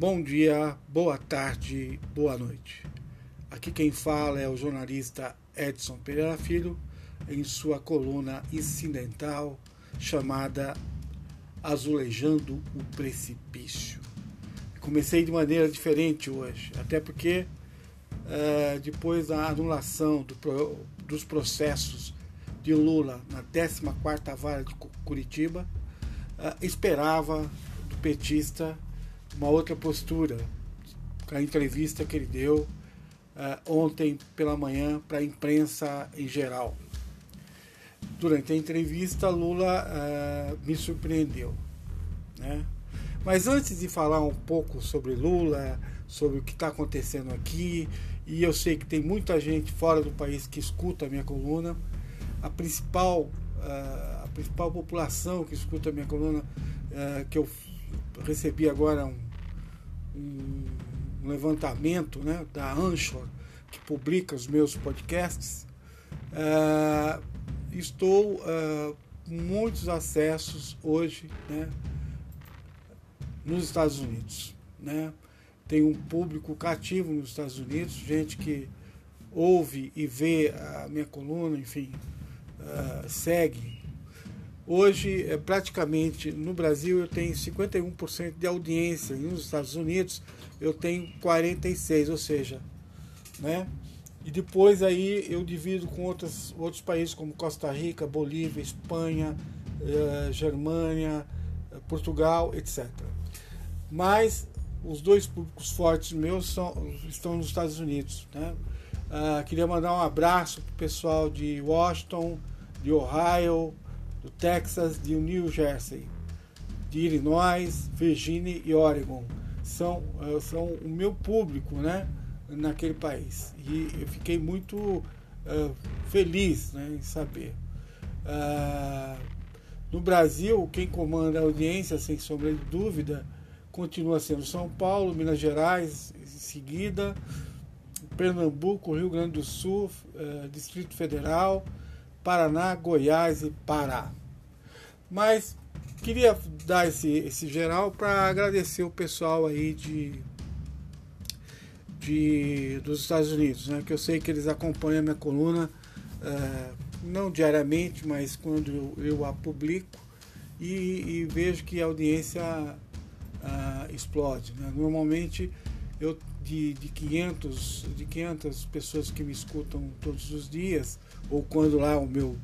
Bom dia, boa tarde, boa noite. Aqui quem fala é o jornalista Edson Pereira Filho, em sua coluna incidental chamada Azulejando o Precipício. Comecei de maneira diferente hoje, até porque é, depois da anulação do, dos processos de Lula na 14ª Vara de Curitiba, é, esperava do petista uma outra postura, a entrevista que ele deu uh, ontem pela manhã para a imprensa em geral. Durante a entrevista, Lula uh, me surpreendeu. Né? Mas antes de falar um pouco sobre Lula, sobre o que está acontecendo aqui, e eu sei que tem muita gente fora do país que escuta a minha coluna, a principal, uh, a principal população que escuta a minha coluna, uh, que eu recebi agora um, um, levantamento né, da Anchor, que publica os meus podcasts, uh, estou uh, muitos acessos hoje né, nos Estados Unidos. Né? Tem um público cativo nos Estados Unidos, gente que ouve e vê a minha coluna, enfim, uh, segue Hoje, é, praticamente no Brasil, eu tenho 51% de audiência, e nos Estados Unidos eu tenho 46%, ou seja, né? E depois aí eu divido com outros, outros países como Costa Rica, Bolívia, Espanha, eh, Germânia, eh, Portugal, etc. Mas os dois públicos fortes meus são, estão nos Estados Unidos. Né? Ah, queria mandar um abraço para o pessoal de Washington, de Ohio, do Texas, de New Jersey, de Illinois, Virgínia e Oregon. São, eh, são o meu público né, naquele país. E eu fiquei muito uh, feliz né, em saber. Uh, no Brasil, quem comanda a audiência, sem sombra de dúvida, continua sendo São Paulo, Minas Gerais, em seguida, Pernambuco, Rio Grande do Sul, uh, Distrito Federal, Paraná, Goiás e Pará. Mas queria dar esse, esse geral para agradecer o pessoal aí de, de dos Estados Unidos, né? Que eu sei que eles acompanham a minha coluna, é, não diariamente, mas quando eu, eu a publico e, e, vejo que a audiência uh, explode. Né? Normalmente eu de, de 500 de 500 pessoas que me escutam todos os dias ou quando lá o meu,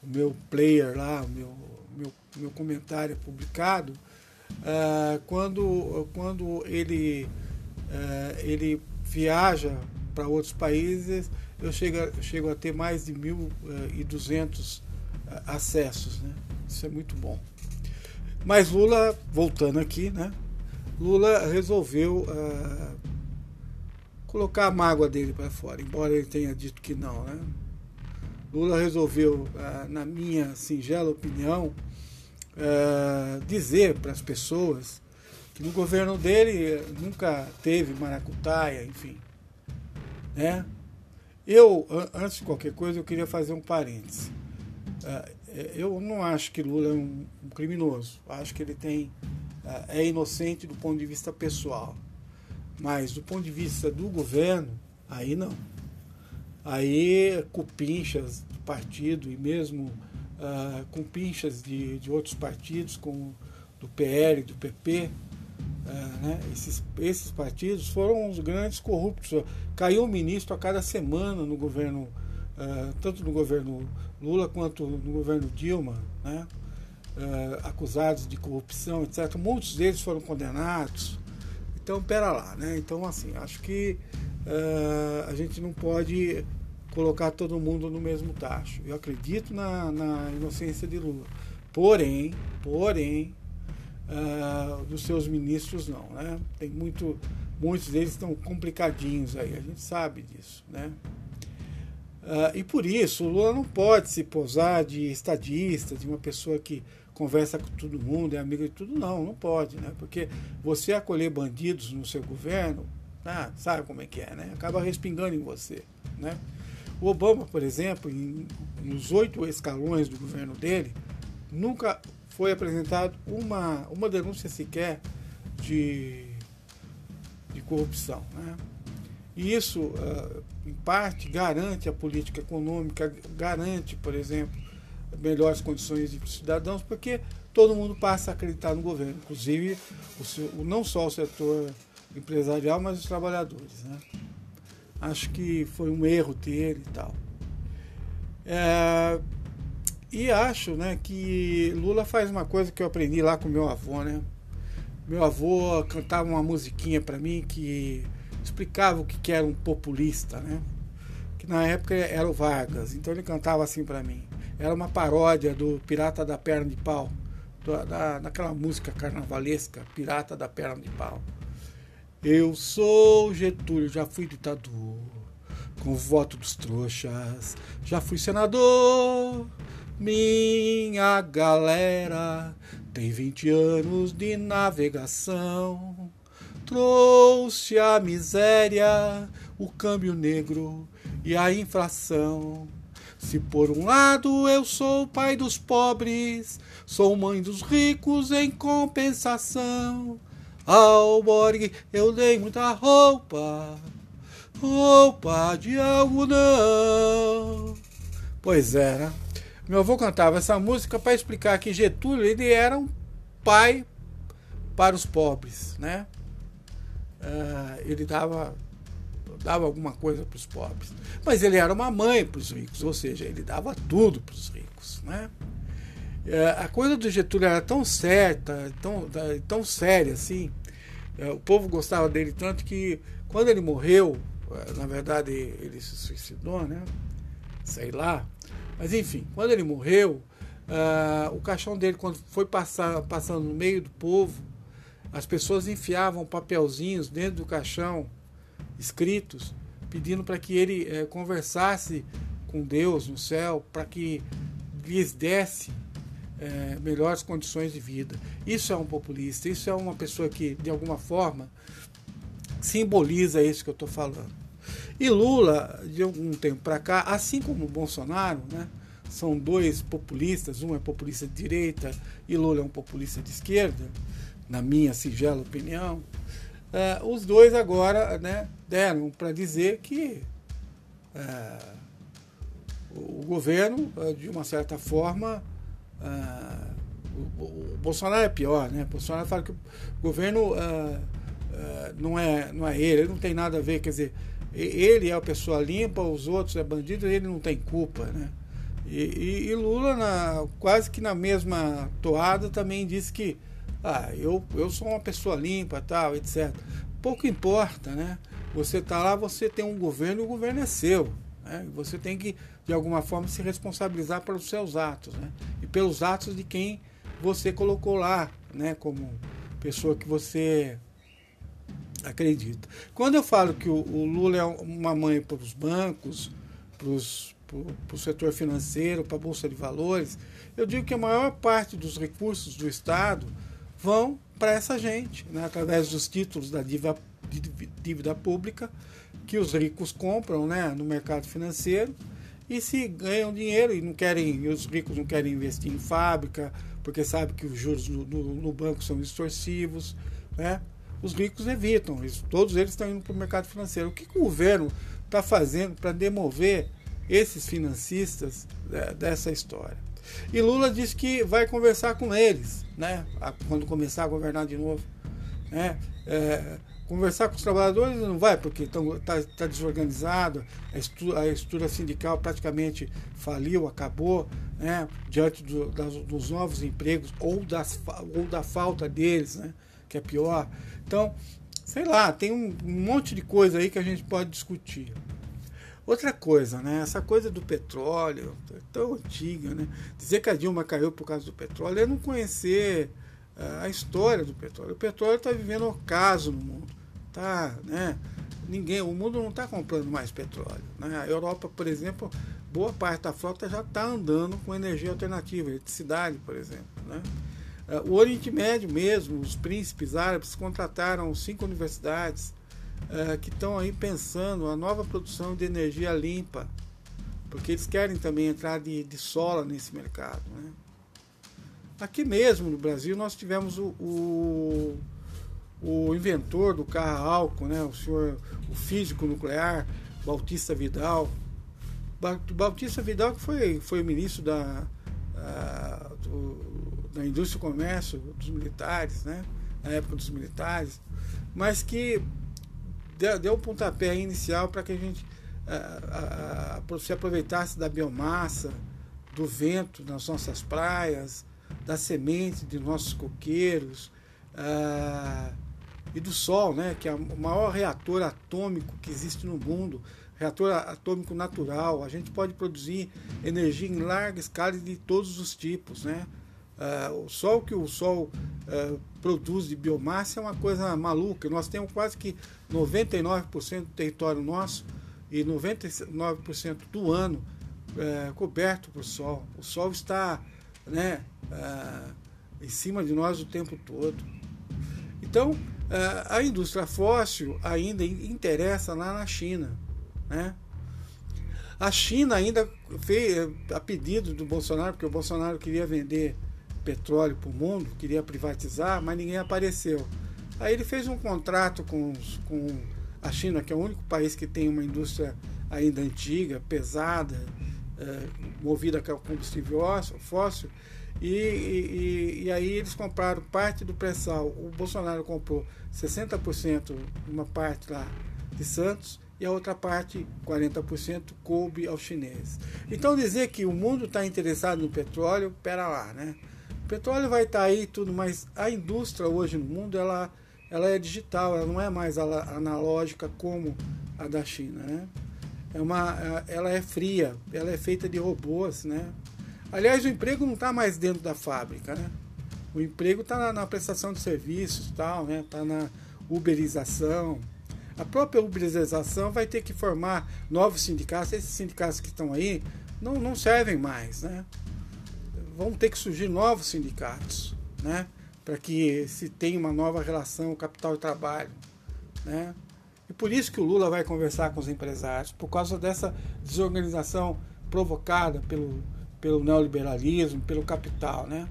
o meu player lá, o meu, meu, meu comentário é publicado, uh, quando, quando ele, uh, ele viaja para outros países, eu chego, chego a ter mais de 1.200 uh, acessos. Né? Isso é muito bom. Mas Lula, voltando aqui, né? Lula resolveu uh, colocar a mágoa dele para fora, embora ele tenha dito que não, né? Lula resolveu, ah, na minha singela opinião, ah, dizer para as pessoas que no governo dele nunca teve maracutaia, enfim. Né? Eu, antes de qualquer coisa, eu queria fazer um parêntese. Eu não acho que Lula é um criminoso. Acho que ele tem é inocente do ponto de vista pessoal. Mas do ponto de vista do governo, aí não. Aí cupinchas do partido e mesmo uh, com pinchas de, de outros partidos, como do PL, do PP, uh, ah, né? esses, esses partidos foram os grandes corruptos. Caiu um ministro a cada semana no governo, uh, tanto no governo Lula quanto no governo Dilma, né? acusados de corrupção, etc. Muitos deles foram condenados. Então, pera lá, né? Então, assim, acho que uh, a gente não pode colocar todo mundo no mesmo tacho. Eu acredito na, na inocência de Lula. Porém, porém, uh, dos seus ministros não, né? Tem muito, muitos deles estão complicadinhos aí, a gente sabe disso, né? Uh, e por isso, o Lula não pode se posar de estadista, de uma pessoa que conversa com todo mundo, é amiga de tudo, não, não pode, né? Porque você acolher bandidos no seu governo, ah, sabe como é que é, né? Acaba respingando em você, né? O Obama, por exemplo, em, nos oito escalões do governo dele, nunca foi apresentado uma, uma denúncia sequer de, de corrupção. Né? E isso, uh, em parte, garante a política econômica, garante, por exemplo, melhores condições de cidadãos, porque todo mundo passa a acreditar no governo, inclusive o, não só o setor empresarial, mas os trabalhadores. Né? Acho que foi um erro ter e tal. É, e acho né, que Lula faz uma coisa que eu aprendi lá com meu avô. Né? Meu avô cantava uma musiquinha para mim que explicava o que era um populista, né? que na época era o Vargas. Então ele cantava assim para mim. Era uma paródia do Pirata da Perna de Pau, da, daquela música carnavalesca, Pirata da Perna de Pau. Eu sou Getúlio, já fui ditador, com o voto dos trouxas, já fui senador. Minha galera tem 20 anos de navegação, trouxe a miséria, o câmbio negro e a inflação. Se por um lado eu sou pai dos pobres, sou mãe dos ricos em compensação. Ao Borg eu dei muita roupa, roupa de algodão. Pois era. Meu avô cantava essa música para explicar que Getúlio ele era um pai para os pobres, né? Uh, ele dava dava alguma coisa para os pobres, mas ele era uma mãe para os ricos, ou seja, ele dava tudo para os ricos, né? É, a coisa do Getúlio era tão certa, tão, tão séria assim. É, o povo gostava dele tanto que quando ele morreu, é, na verdade ele se suicidou, né? Sei lá. Mas enfim, quando ele morreu, uh, o caixão dele, quando foi passar, passando no meio do povo, as pessoas enfiavam papelzinhos dentro do caixão, escritos, pedindo para que ele uh, conversasse com Deus no céu, para que lhes desse é, melhores condições de vida. Isso é um populista, isso é uma pessoa que, de alguma forma, simboliza isso que eu estou falando. E Lula, de algum tempo para cá, assim como Bolsonaro, né, são dois populistas, um é populista de direita e Lula é um populista de esquerda, na minha singela opinião, é, os dois agora né, deram para dizer que é, o governo, é, de uma certa forma, o, o, Bolsonaro é pior, né? O Bolsonaro fala que o governo não, é, não é ele, ele não tem nada a ver, quer dizer, ele é a pessoa limpa, os outros é bandido, ele não tem culpa, né? E, e, e Lula, na, quase que na mesma toada, também disse que ah, eu, eu sou uma pessoa limpa, tal, etc. Pouco importa, né? Você está lá, você tem um governo e o governo é seu. Né? Você tem que, de alguma forma, se responsabilizar pelos seus atos né? e pelos atos de quem você colocou lá, né? como pessoa que você acredita. Quando eu falo que o, o Lula é uma mãe para os bancos, para o setor financeiro, para a Bolsa de Valores, eu digo que a maior parte dos recursos do Estado vão para essa gente, né? através dos títulos da dívida, dívida pública que os ricos compram né, no mercado financeiro e se ganham dinheiro e não querem, os ricos não querem investir em fábrica, porque sabe que os juros no, no, no banco são extorsivos, né? Os ricos evitam, isso, todos eles estão indo para o mercado financeiro. O que, que o governo está fazendo para demover esses financistas né, dessa história? E Lula disse que vai conversar com eles, né? Quando começar a governar de novo, né? É, Conversar com os trabalhadores não vai, porque está tá desorganizado, a estrutura, a estrutura, sindical praticamente faliu, acabou, né, diante do, das, dos novos empregos ou, das, ou da falta deles, né, que é pior. Então, sei lá, tem um, um monte de coisa aí que a gente pode discutir. Outra coisa, né? Essa coisa do petróleo, é tão antiga, né? Dizer que a Dilma caiu por causa do petróleo é não conhecer a história do petróleo. O petróleo está vivendo um ocaso no mundo. Tá, né? Ninguém, o mundo não está comprando mais petróleo. Né? A Europa, por exemplo, boa parte da frota já está andando com energia alternativa, eletricidade, por exemplo. Né? É, o Oriente Médio mesmo, os príncipes árabes contrataram cinco universidades uh, que estão aí pensando a nova produção de energia limpa, porque eles querem também entrar de, de sola nesse mercado. Né? Aqui mesmo no Brasil nós tivemos o, o, o inventor do carro álcool, né, o senhor, o físico nuclear, Bautista Vidal. Bautista Vidal que foi, foi ministro da, a, do, da indústria e comércio dos militares, né, na época dos militares, mas que deu, deu um pontapé inicial para que a gente a, a, se aproveitasse da biomassa, do vento nas nossas praias, da semente de nossos coqueiros uh, e do Sol, né, que é o maior reator atômico que existe no mundo, reator atômico natural. A gente pode produzir energia em larga escala de todos os tipos. Né? Uh, o que o Sol uh, produz de biomassa é uma coisa maluca. Nós temos quase que 99% do território nosso e 99% do ano é, coberto por sol. O sol está né, é, em cima de nós o tempo todo. Então, é, a indústria fóssil ainda interessa lá na China. Né? A China ainda fez, a pedido do Bolsonaro, porque o Bolsonaro queria vender petróleo para o mundo, queria privatizar, mas ninguém apareceu. Aí ele fez um contrato com, com a China, que é o único país que tem uma indústria ainda antiga, pesada, é, movida a combustível fóssil, e, e, e, aí eles compraram parte do pré-sal. O Bolsonaro comprou 60% uma parte lá de Santos e a outra parte, 40%, coube aos chineses. Então dizer que o mundo está interessado no petróleo, pera lá, né? O petróleo vai estar tá aí tudo, mas a indústria hoje no mundo ela, ela é digital, ela não é mais analógica como a da China, né? é uma, ela é fria, ela é feita de robôs, né? Aliás, o emprego não está mais dentro da fábrica, né? O emprego está na, na, prestação de serviços, tal, né? Está na uberização. A própria uberização vai ter que formar novos sindicatos. Esses sindicatos que estão aí não, não servem mais, né? Vão ter que surgir novos sindicatos, né? Para que se tenha uma nova relação capital e trabalho, né? E por isso que o Lula vai conversar com os empresários, por causa dessa desorganização provocada pelo, pelo neoliberalismo, pelo capital, né?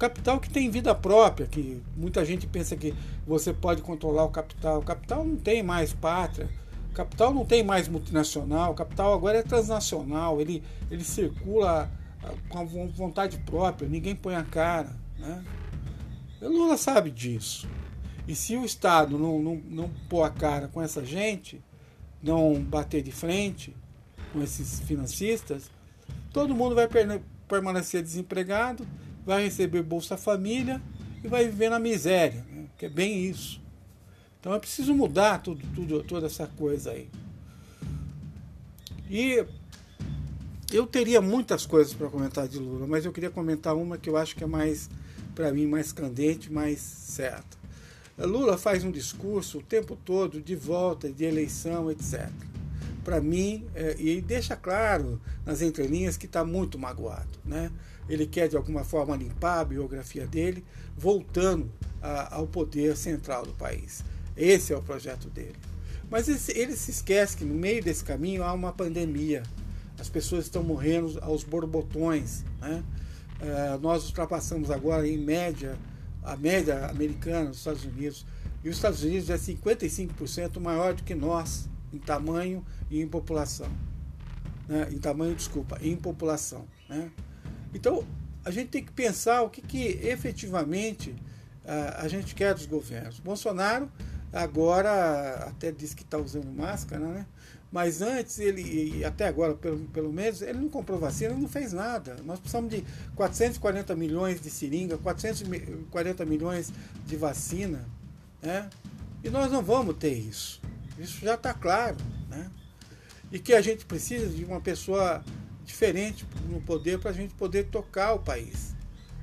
capital que tem vida própria, que muita gente pensa que você pode controlar o capital. O capital não tem mais pátria, o capital não tem mais multinacional, o capital agora é transnacional, ele, ele circula ah, com vontade própria, ninguém põe a cara. Né? Lula sabe disso. E se o Estado não, não, não pôr a cara com essa gente, não bater de frente com esses financistas, todo mundo vai permanecer desempregado, vai receber Bolsa Família e vai viver na miséria, né? que é bem isso. Então é preciso mudar tudo, tudo, toda essa coisa aí. E eu teria muitas coisas para comentar de Lula, mas eu queria comentar uma que eu acho que é mais, para mim, mais candente, mais certa. Lula faz um discurso o tempo todo de volta, de eleição, etc. Para mim, é, e deixa claro nas entrelinhas que está muito magoado. Né? Ele quer, de alguma forma, limpar a biografia dele, voltando a, ao poder central do país. Esse é o projeto dele. Mas ele, ele se esquece que no meio desse caminho há uma pandemia. As pessoas estão morrendo aos borbotões. Né? Uh, nós ultrapassamos agora, em média, a média americana dos Estados Unidos. E os Estados Unidos é 55% maior do que nós em tamanho e em população. Né? Em tamanho, desculpa, em população. Né? Então, a gente tem que pensar o que, que efetivamente a, a gente quer dos governos. Bolsonaro agora até disse que está usando máscara, né? Mas antes, ele, e até agora, pelo, pelo menos, ele não comprou vacina, ele não fez nada. Nós precisamos de 440 milhões de seringa, 440 milhões de vacina, né? E nós não vamos ter isso. Isso já está claro, né? E que a gente precisa de uma pessoa diferente no poder para a gente poder tocar o país.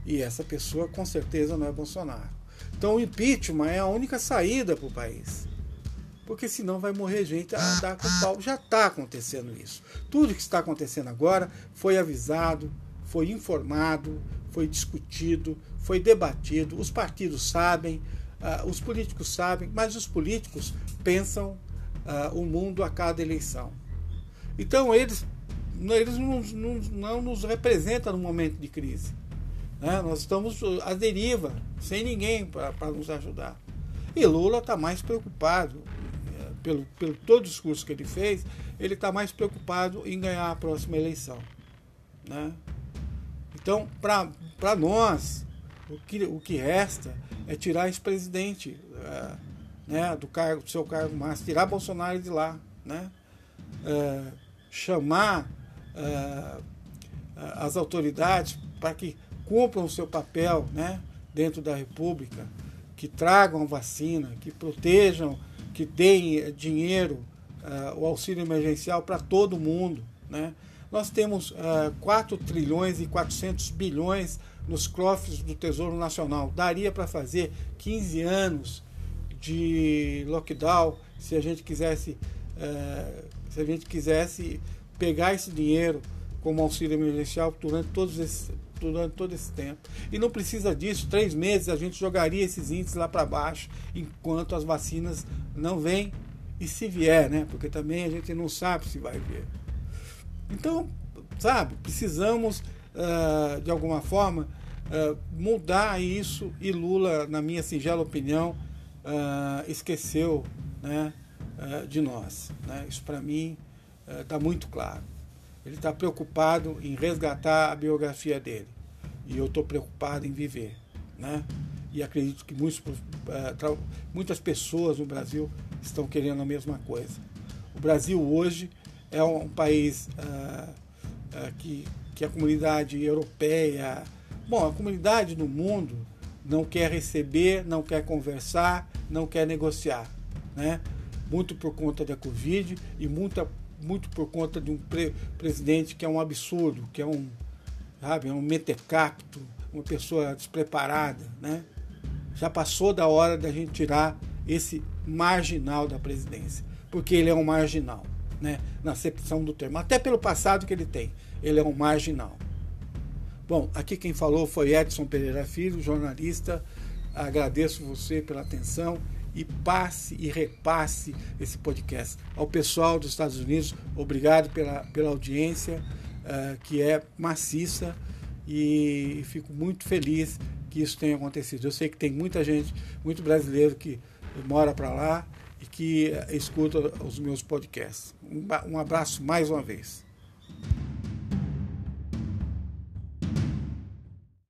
E essa pessoa, com certeza, não é Bolsonaro. Então, o impeachment é a única saída para o país porque senão vai morrer gente a dar com pau. Já está acontecendo isso. Tudo que está acontecendo agora foi avisado, foi informado, foi discutido, foi debatido. Os partidos sabem, uh, os políticos sabem, mas os políticos pensam uh, o mundo a cada eleição. Então eles, eles não, não, não nos representam no momento de crise. Né? Nós estamos à deriva, sem ninguém para nos ajudar. E Lula está mais preocupado, pelo, pelo todo o discurso que ele fez, ele está mais preocupado em ganhar a próxima eleição. Né? Então, para nós, o que, o que resta é tirar esse presidente é, né, do, cargo, do seu cargo máximo, tirar Bolsonaro de lá, né? É, chamar é, as autoridades para que cumpram o seu papel né, dentro da República, que tragam vacina, que protejam, que deem dinheiro, uh, o auxílio emergencial para todo mundo. Né? Nós temos uh, 4 trilhões e 400 bilhões nos cofres do Tesouro Nacional. Daria para fazer 15 anos de lockdown se a gente quisesse, uh, se a gente quisesse pegar esse dinheiro como auxílio emergencial durante todos esses, durante todo esse tempo. E não precisa disso, três meses a gente jogaria esses índices lá para baixo enquanto as vacinas não vêm e se vier, né? Porque também a gente não sabe se vai vir. Então, sabe, precisamos uh, de alguma forma uh, mudar isso e Lula, na minha singela opinião, uh, esqueceu né, de nós. Né? Isso para mim está muito claro. Ele está preocupado em resgatar a biografia dele. E eu estou preocupado em viver. Né? E acredito que muitos, uh, muitas pessoas no Brasil estão querendo a mesma coisa. O Brasil hoje é um país uh, que, que a comunidade europeia, bom, a comunidade no mundo não quer receber, não quer conversar, não quer negociar. Né? Muito por conta da Covid e muita muito por conta de um pre presidente que é um absurdo, que é um, sabe, é um metecapto, uma pessoa despreparada, né? Já passou da hora da gente tirar esse marginal da presidência, porque ele é um marginal, né? Na acepção do termo, até pelo passado que ele tem, ele é um marginal. Bom, aqui quem falou foi Edson Pereira Filho, jornalista. Agradeço você pela atenção e passe e repasse esse podcast. Ao pessoal dos Estados Unidos, obrigado pela, pela audiência, uh, que é maciça, e fico muito feliz que isso tenha acontecido. Eu sei que tem muita gente, muito brasileiro que mora para lá e que escuta os meus podcasts. Um, um abraço mais uma vez.